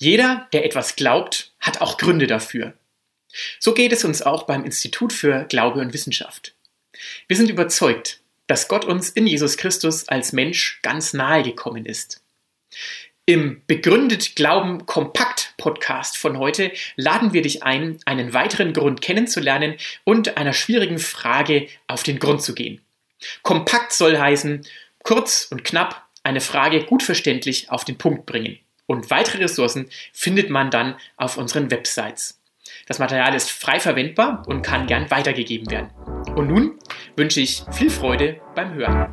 Jeder, der etwas glaubt, hat auch Gründe dafür. So geht es uns auch beim Institut für Glaube und Wissenschaft. Wir sind überzeugt, dass Gott uns in Jesus Christus als Mensch ganz nahe gekommen ist. Im Begründet Glauben Kompakt Podcast von heute laden wir dich ein, einen weiteren Grund kennenzulernen und einer schwierigen Frage auf den Grund zu gehen. Kompakt soll heißen, kurz und knapp eine Frage gut verständlich auf den Punkt bringen. Und weitere Ressourcen findet man dann auf unseren Websites. Das Material ist frei verwendbar und kann gern weitergegeben werden. Und nun wünsche ich viel Freude beim Hören.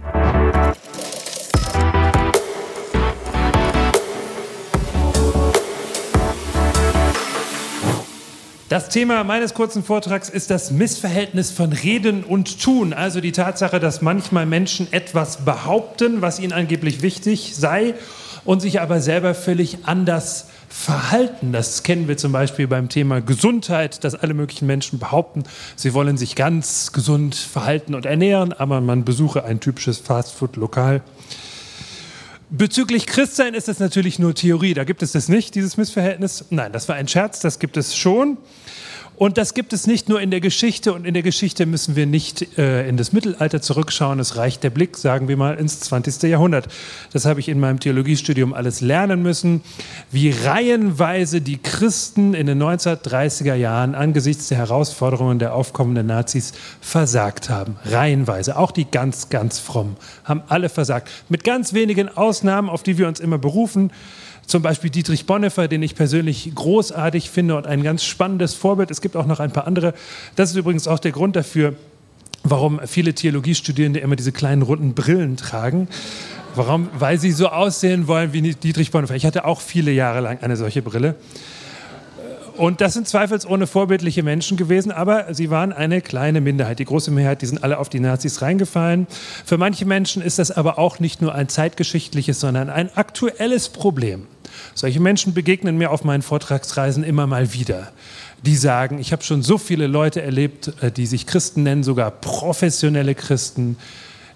Das Thema meines kurzen Vortrags ist das Missverhältnis von Reden und Tun, also die Tatsache, dass manchmal Menschen etwas behaupten, was ihnen angeblich wichtig sei, und sich aber selber völlig anders verhalten. Das kennen wir zum Beispiel beim Thema Gesundheit, dass alle möglichen Menschen behaupten, sie wollen sich ganz gesund verhalten und ernähren, aber man besuche ein typisches Fastfood-Lokal Bezüglich Christsein ist es natürlich nur Theorie. Da gibt es das nicht, dieses Missverhältnis. Nein, das war ein Scherz, das gibt es schon. Und das gibt es nicht nur in der Geschichte und in der Geschichte müssen wir nicht äh, in das Mittelalter zurückschauen. Es reicht der Blick, sagen wir mal, ins 20. Jahrhundert. Das habe ich in meinem Theologiestudium alles lernen müssen, wie reihenweise die Christen in den 1930er Jahren angesichts der Herausforderungen der aufkommenden Nazis versagt haben. Reihenweise. Auch die ganz, ganz fromm haben alle versagt. Mit ganz wenigen Ausnahmen, auf die wir uns immer berufen. Zum Beispiel Dietrich Bonhoeffer, den ich persönlich großartig finde und ein ganz spannendes Vorbild. Es gibt auch noch ein paar andere. Das ist übrigens auch der Grund dafür, warum viele Theologiestudierende immer diese kleinen runden Brillen tragen. Warum? Weil sie so aussehen wollen wie Dietrich Bonhoeffer. Ich hatte auch viele Jahre lang eine solche Brille. Und das sind zweifelsohne vorbildliche Menschen gewesen, aber sie waren eine kleine Minderheit. Die große Mehrheit, die sind alle auf die Nazis reingefallen. Für manche Menschen ist das aber auch nicht nur ein zeitgeschichtliches, sondern ein aktuelles Problem. Solche Menschen begegnen mir auf meinen Vortragsreisen immer mal wieder. Die sagen, ich habe schon so viele Leute erlebt, äh, die sich Christen nennen, sogar professionelle Christen,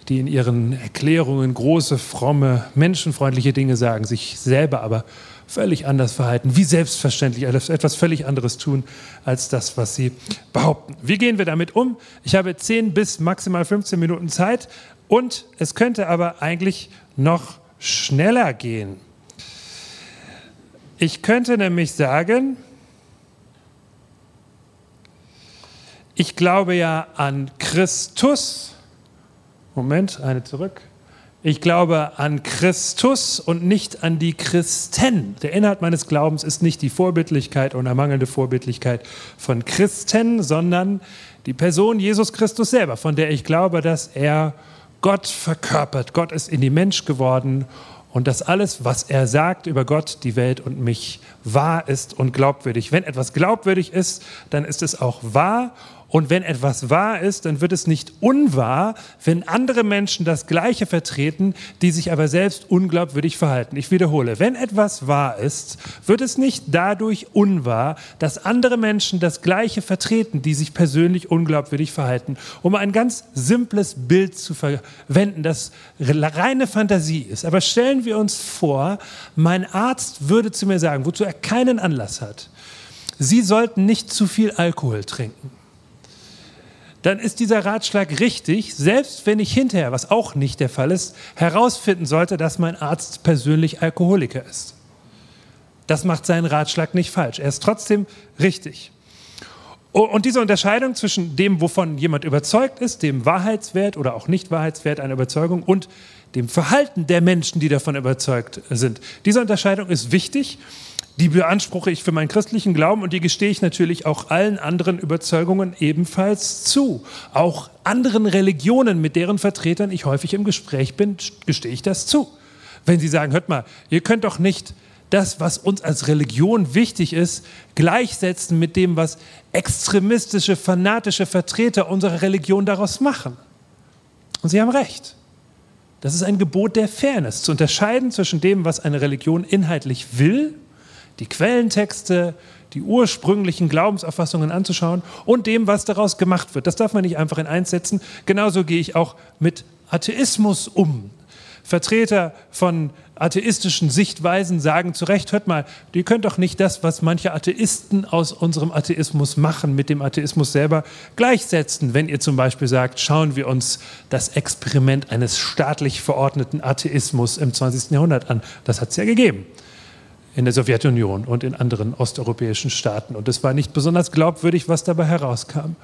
die in ihren Erklärungen große, fromme, menschenfreundliche Dinge sagen, sich selber aber völlig anders verhalten, wie selbstverständlich etwas völlig anderes tun als das, was sie behaupten. Wie gehen wir damit um? Ich habe 10 bis maximal 15 Minuten Zeit und es könnte aber eigentlich noch schneller gehen. Ich könnte nämlich sagen, ich glaube ja an Christus. Moment, eine zurück. Ich glaube an Christus und nicht an die Christen. Der Inhalt meines Glaubens ist nicht die Vorbildlichkeit oder mangelnde Vorbildlichkeit von Christen, sondern die Person Jesus Christus selber, von der ich glaube, dass er Gott verkörpert. Gott ist in die Mensch geworden und dass alles, was er sagt über Gott, die Welt und mich, wahr ist und glaubwürdig. Wenn etwas glaubwürdig ist, dann ist es auch wahr und wenn etwas wahr ist, dann wird es nicht unwahr, wenn andere Menschen das Gleiche vertreten, die sich aber selbst unglaubwürdig verhalten. Ich wiederhole, wenn etwas wahr ist, wird es nicht dadurch unwahr, dass andere Menschen das Gleiche vertreten, die sich persönlich unglaubwürdig verhalten. Um ein ganz simples Bild zu verwenden, das reine Fantasie ist. Aber stellen wir uns vor, mein Arzt würde zu mir sagen, wozu er keinen Anlass hat, Sie sollten nicht zu viel Alkohol trinken dann ist dieser Ratschlag richtig, selbst wenn ich hinterher, was auch nicht der Fall ist, herausfinden sollte, dass mein Arzt persönlich Alkoholiker ist. Das macht seinen Ratschlag nicht falsch. Er ist trotzdem richtig. Und diese Unterscheidung zwischen dem, wovon jemand überzeugt ist, dem Wahrheitswert oder auch nicht Wahrheitswert einer Überzeugung und dem Verhalten der Menschen, die davon überzeugt sind, diese Unterscheidung ist wichtig die beanspruche ich für meinen christlichen Glauben und die gestehe ich natürlich auch allen anderen Überzeugungen ebenfalls zu. Auch anderen Religionen, mit deren Vertretern ich häufig im Gespräch bin, gestehe ich das zu. Wenn Sie sagen, hört mal, ihr könnt doch nicht das, was uns als Religion wichtig ist, gleichsetzen mit dem, was extremistische, fanatische Vertreter unserer Religion daraus machen. Und Sie haben recht. Das ist ein Gebot der Fairness, zu unterscheiden zwischen dem, was eine Religion inhaltlich will die Quellentexte, die ursprünglichen Glaubensauffassungen anzuschauen und dem, was daraus gemacht wird. Das darf man nicht einfach in eins setzen. Genauso gehe ich auch mit Atheismus um. Vertreter von atheistischen Sichtweisen sagen zu Recht, hört mal, ihr könnt doch nicht das, was manche Atheisten aus unserem Atheismus machen, mit dem Atheismus selber gleichsetzen. Wenn ihr zum Beispiel sagt, schauen wir uns das Experiment eines staatlich verordneten Atheismus im 20. Jahrhundert an. Das hat es ja gegeben in der Sowjetunion und in anderen osteuropäischen Staaten. Und es war nicht besonders glaubwürdig, was dabei herauskam.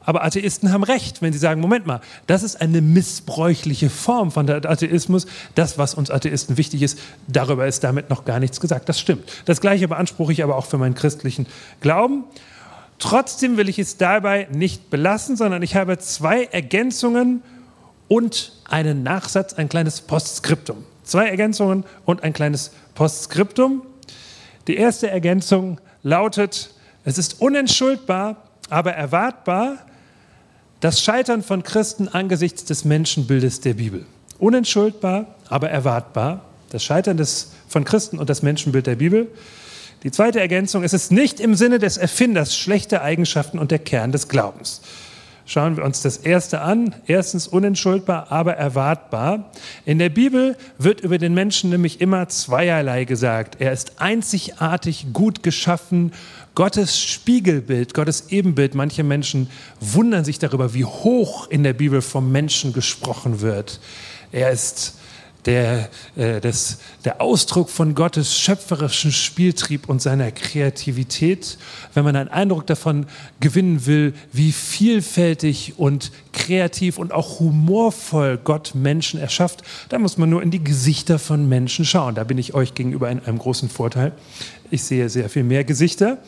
Aber Atheisten haben recht, wenn sie sagen, Moment mal, das ist eine missbräuchliche Form von Atheismus. Das, was uns Atheisten wichtig ist, darüber ist damit noch gar nichts gesagt. Das stimmt. Das Gleiche beanspruche ich aber auch für meinen christlichen Glauben. Trotzdem will ich es dabei nicht belassen, sondern ich habe zwei Ergänzungen und einen Nachsatz, ein kleines Postskriptum. Zwei Ergänzungen und ein kleines Postskriptum. Die erste Ergänzung lautet, es ist unentschuldbar, aber erwartbar, das Scheitern von Christen angesichts des Menschenbildes der Bibel. Unentschuldbar, aber erwartbar. Das Scheitern des, von Christen und das Menschenbild der Bibel. Die zweite Ergänzung, es ist nicht im Sinne des Erfinders schlechte Eigenschaften und der Kern des Glaubens. Schauen wir uns das erste an. Erstens unentschuldbar, aber erwartbar. In der Bibel wird über den Menschen nämlich immer zweierlei gesagt. Er ist einzigartig gut geschaffen, Gottes Spiegelbild, Gottes Ebenbild. Manche Menschen wundern sich darüber, wie hoch in der Bibel vom Menschen gesprochen wird. Er ist der, äh, das, der Ausdruck von Gottes schöpferischen Spieltrieb und seiner Kreativität. Wenn man einen Eindruck davon gewinnen will, wie vielfältig und kreativ und auch humorvoll Gott Menschen erschafft, dann muss man nur in die Gesichter von Menschen schauen. Da bin ich euch gegenüber in einem großen Vorteil. Ich sehe sehr viel mehr Gesichter.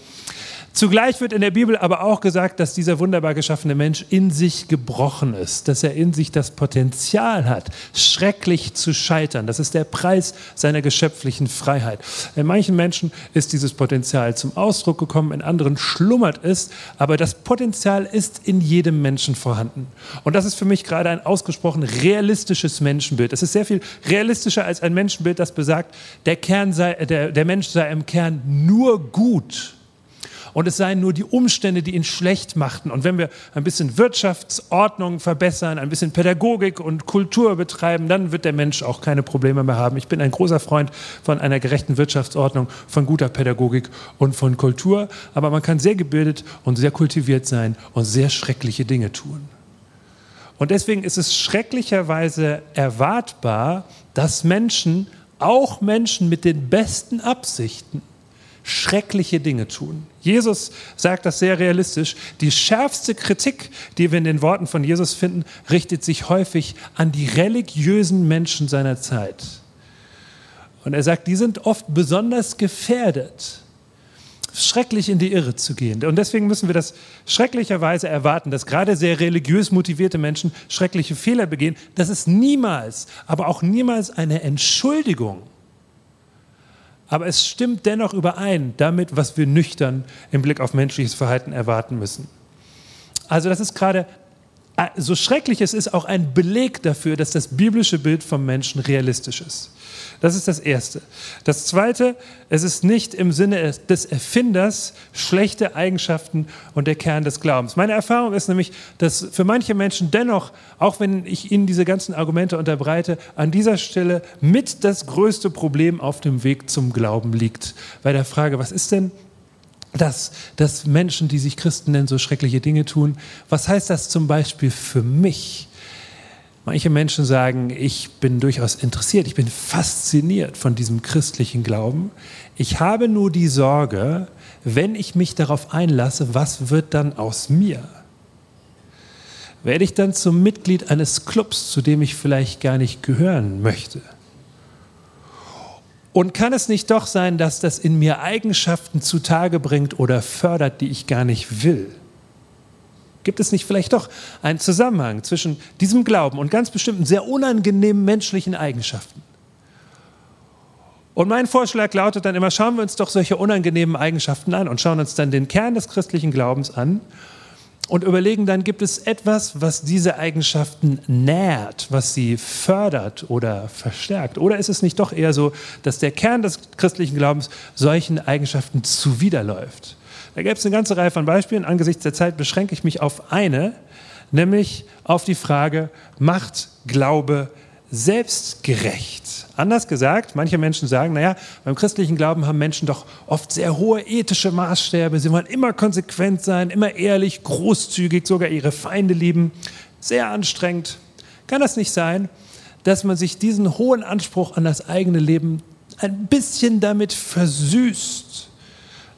Zugleich wird in der Bibel aber auch gesagt, dass dieser wunderbar geschaffene Mensch in sich gebrochen ist, dass er in sich das Potenzial hat, schrecklich zu scheitern. Das ist der Preis seiner geschöpflichen Freiheit. In manchen Menschen ist dieses Potenzial zum Ausdruck gekommen, in anderen schlummert es, aber das Potenzial ist in jedem Menschen vorhanden. Und das ist für mich gerade ein ausgesprochen realistisches Menschenbild. Es ist sehr viel realistischer als ein Menschenbild, das besagt, der, Kern sei, der, der Mensch sei im Kern nur gut und es seien nur die Umstände, die ihn schlecht machten. Und wenn wir ein bisschen Wirtschaftsordnung verbessern, ein bisschen Pädagogik und Kultur betreiben, dann wird der Mensch auch keine Probleme mehr haben. Ich bin ein großer Freund von einer gerechten Wirtschaftsordnung, von guter Pädagogik und von Kultur. Aber man kann sehr gebildet und sehr kultiviert sein und sehr schreckliche Dinge tun. Und deswegen ist es schrecklicherweise erwartbar, dass Menschen, auch Menschen mit den besten Absichten, schreckliche Dinge tun. Jesus sagt das sehr realistisch. Die schärfste Kritik, die wir in den Worten von Jesus finden, richtet sich häufig an die religiösen Menschen seiner Zeit. Und er sagt, die sind oft besonders gefährdet, schrecklich in die Irre zu gehen. Und deswegen müssen wir das schrecklicherweise erwarten, dass gerade sehr religiös motivierte Menschen schreckliche Fehler begehen. Das ist niemals, aber auch niemals eine Entschuldigung aber es stimmt dennoch überein damit, was wir nüchtern im Blick auf menschliches Verhalten erwarten müssen. Also das ist gerade, so schrecklich es ist, auch ein Beleg dafür, dass das biblische Bild vom Menschen realistisch ist. Das ist das Erste. Das Zweite, es ist nicht im Sinne des Erfinders schlechte Eigenschaften und der Kern des Glaubens. Meine Erfahrung ist nämlich, dass für manche Menschen dennoch, auch wenn ich ihnen diese ganzen Argumente unterbreite, an dieser Stelle mit das größte Problem auf dem Weg zum Glauben liegt. Bei der Frage, was ist denn dass, dass Menschen, die sich Christen nennen, so schreckliche Dinge tun. Was heißt das zum Beispiel für mich? Manche Menschen sagen, ich bin durchaus interessiert, ich bin fasziniert von diesem christlichen Glauben. Ich habe nur die Sorge, wenn ich mich darauf einlasse, was wird dann aus mir? Werde ich dann zum Mitglied eines Clubs, zu dem ich vielleicht gar nicht gehören möchte? Und kann es nicht doch sein, dass das in mir Eigenschaften zutage bringt oder fördert, die ich gar nicht will? Gibt es nicht vielleicht doch einen Zusammenhang zwischen diesem Glauben und ganz bestimmten sehr unangenehmen menschlichen Eigenschaften? Und mein Vorschlag lautet dann immer, schauen wir uns doch solche unangenehmen Eigenschaften an und schauen uns dann den Kern des christlichen Glaubens an und überlegen dann, gibt es etwas, was diese Eigenschaften nährt, was sie fördert oder verstärkt? Oder ist es nicht doch eher so, dass der Kern des christlichen Glaubens solchen Eigenschaften zuwiderläuft? Da gäbe es eine ganze Reihe von Beispielen. Angesichts der Zeit beschränke ich mich auf eine, nämlich auf die Frage, macht Glaube selbstgerecht. Anders gesagt, manche Menschen sagen, naja, beim christlichen Glauben haben Menschen doch oft sehr hohe ethische Maßstäbe. Sie wollen immer konsequent sein, immer ehrlich, großzügig, sogar ihre Feinde lieben. Sehr anstrengend. Kann das nicht sein, dass man sich diesen hohen Anspruch an das eigene Leben ein bisschen damit versüßt,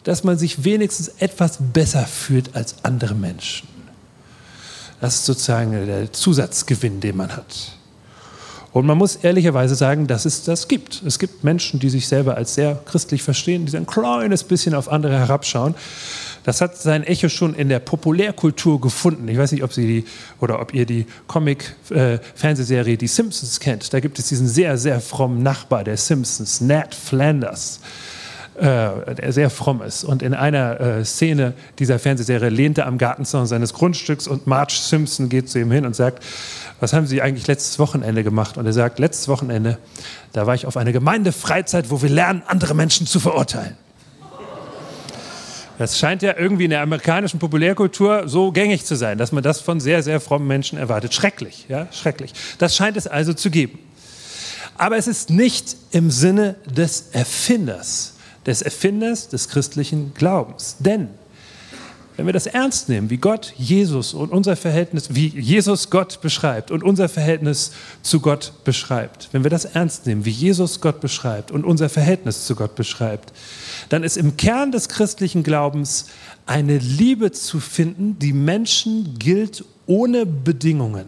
dass man sich wenigstens etwas besser fühlt als andere Menschen? Das ist sozusagen der Zusatzgewinn, den man hat. Und man muss ehrlicherweise sagen, dass es das gibt. Es gibt Menschen, die sich selber als sehr christlich verstehen, die ein kleines bisschen auf andere herabschauen. Das hat sein Echo schon in der Populärkultur gefunden. Ich weiß nicht, ob Sie die oder ob ihr die Comic-Fernsehserie äh, Die Simpsons kennt. Da gibt es diesen sehr, sehr frommen Nachbar der Simpsons, Ned Flanders der sehr fromm ist. Und in einer äh, Szene dieser Fernsehserie lehnt er am Gartenzaun seines Grundstücks und Marge Simpson geht zu ihm hin und sagt, was haben Sie eigentlich letztes Wochenende gemacht? Und er sagt, letztes Wochenende, da war ich auf einer Gemeindefreizeit, wo wir lernen, andere Menschen zu verurteilen. Das scheint ja irgendwie in der amerikanischen Populärkultur so gängig zu sein, dass man das von sehr, sehr frommen Menschen erwartet. Schrecklich, ja, schrecklich. Das scheint es also zu geben. Aber es ist nicht im Sinne des Erfinders, des Erfinders des christlichen Glaubens. Denn wenn wir das ernst nehmen, wie Gott Jesus und unser Verhältnis, wie Jesus Gott beschreibt und unser Verhältnis zu Gott beschreibt, wenn wir das ernst nehmen, wie Jesus Gott beschreibt und unser Verhältnis zu Gott beschreibt, dann ist im Kern des christlichen Glaubens eine Liebe zu finden, die Menschen gilt ohne Bedingungen.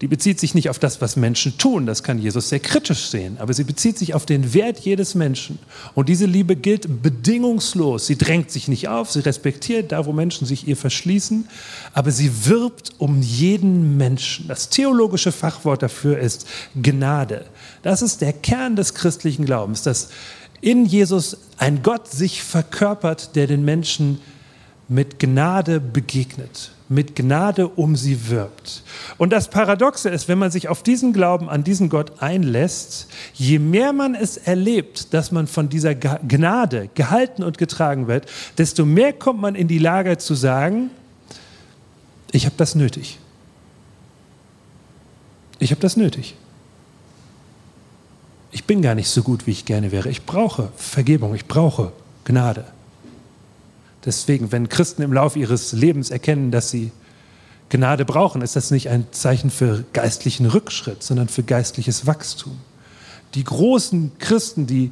Die bezieht sich nicht auf das, was Menschen tun, das kann Jesus sehr kritisch sehen, aber sie bezieht sich auf den Wert jedes Menschen. Und diese Liebe gilt bedingungslos. Sie drängt sich nicht auf, sie respektiert da, wo Menschen sich ihr verschließen, aber sie wirbt um jeden Menschen. Das theologische Fachwort dafür ist Gnade. Das ist der Kern des christlichen Glaubens, dass in Jesus ein Gott sich verkörpert, der den Menschen mit Gnade begegnet mit Gnade um sie wirbt. Und das Paradoxe ist, wenn man sich auf diesen Glauben an diesen Gott einlässt, je mehr man es erlebt, dass man von dieser Gnade gehalten und getragen wird, desto mehr kommt man in die Lage zu sagen, ich habe das nötig. Ich habe das nötig. Ich bin gar nicht so gut, wie ich gerne wäre. Ich brauche Vergebung, ich brauche Gnade. Deswegen, wenn Christen im Laufe ihres Lebens erkennen, dass sie Gnade brauchen, ist das nicht ein Zeichen für geistlichen Rückschritt, sondern für geistliches Wachstum. Die großen Christen, die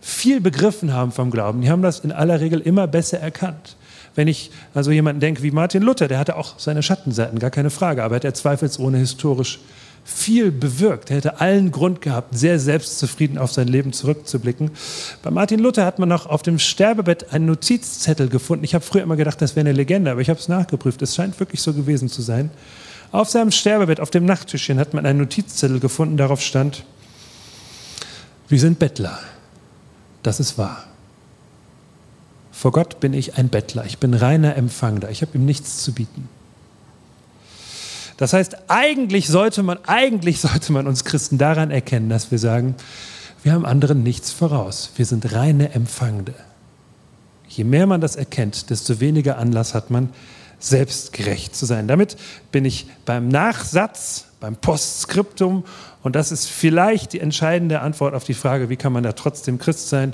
viel begriffen haben vom Glauben, die haben das in aller Regel immer besser erkannt. Wenn ich also jemanden denke wie Martin Luther, der hatte auch seine Schattenseiten, gar keine Frage, aber er hat zweifelsohne historisch viel bewirkt. Er hätte allen Grund gehabt, sehr selbstzufrieden auf sein Leben zurückzublicken. Bei Martin Luther hat man noch auf dem Sterbebett einen Notizzettel gefunden. Ich habe früher immer gedacht, das wäre eine Legende, aber ich habe es nachgeprüft. Es scheint wirklich so gewesen zu sein. Auf seinem Sterbebett, auf dem Nachttischchen, hat man einen Notizzettel gefunden. Darauf stand, wir sind Bettler. Das ist wahr. Vor Gott bin ich ein Bettler. Ich bin reiner Empfangender. Ich habe ihm nichts zu bieten. Das heißt, eigentlich sollte man, eigentlich sollte man uns Christen daran erkennen, dass wir sagen, wir haben anderen nichts voraus. Wir sind reine Empfangende. Je mehr man das erkennt, desto weniger Anlass hat man, selbstgerecht zu sein. Damit bin ich beim Nachsatz, beim Postskriptum und das ist vielleicht die entscheidende Antwort auf die Frage, wie kann man da trotzdem Christ sein?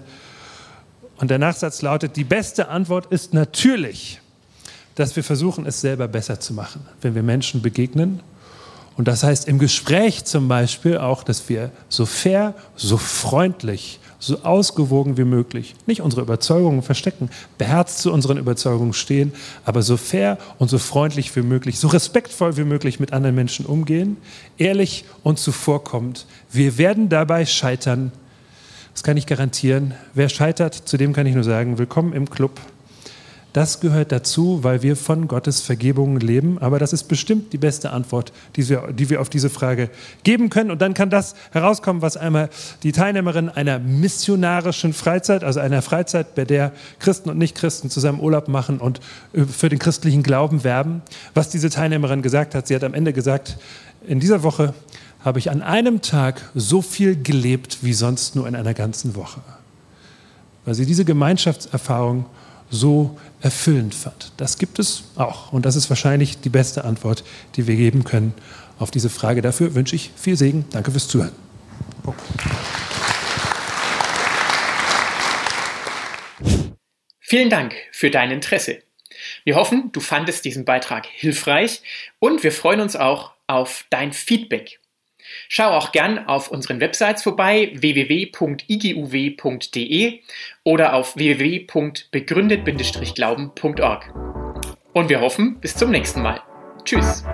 Und der Nachsatz lautet, die beste Antwort ist natürlich dass wir versuchen, es selber besser zu machen, wenn wir Menschen begegnen. Und das heißt im Gespräch zum Beispiel auch, dass wir so fair, so freundlich, so ausgewogen wie möglich, nicht unsere Überzeugungen verstecken, beherzt zu unseren Überzeugungen stehen, aber so fair und so freundlich wie möglich, so respektvoll wie möglich mit anderen Menschen umgehen, ehrlich und zuvorkommend. Wir werden dabei scheitern. Das kann ich garantieren. Wer scheitert, zu dem kann ich nur sagen, willkommen im Club. Das gehört dazu, weil wir von Gottes Vergebung leben. Aber das ist bestimmt die beste Antwort, die wir, auf diese Frage geben können. Und dann kann das herauskommen, was einmal die Teilnehmerin einer missionarischen Freizeit, also einer Freizeit, bei der Christen und Nichtchristen zusammen Urlaub machen und äh, für den christlichen Glauben werben, was diese Teilnehmerin gesagt hat. Sie hat am Ende gesagt, in dieser Woche habe ich an einem Tag so viel gelebt wie sonst nur in einer ganzen Woche. Weil sie diese Gemeinschaftserfahrung so erfüllend fand. Das gibt es auch. Und das ist wahrscheinlich die beste Antwort, die wir geben können auf diese Frage. Dafür wünsche ich viel Segen. Danke fürs Zuhören. Vielen Dank für dein Interesse. Wir hoffen, du fandest diesen Beitrag hilfreich und wir freuen uns auch auf dein Feedback. Schau auch gern auf unseren Websites vorbei www.iguw.de oder auf www.begründet-glauben.org. Und wir hoffen, bis zum nächsten Mal. Tschüss.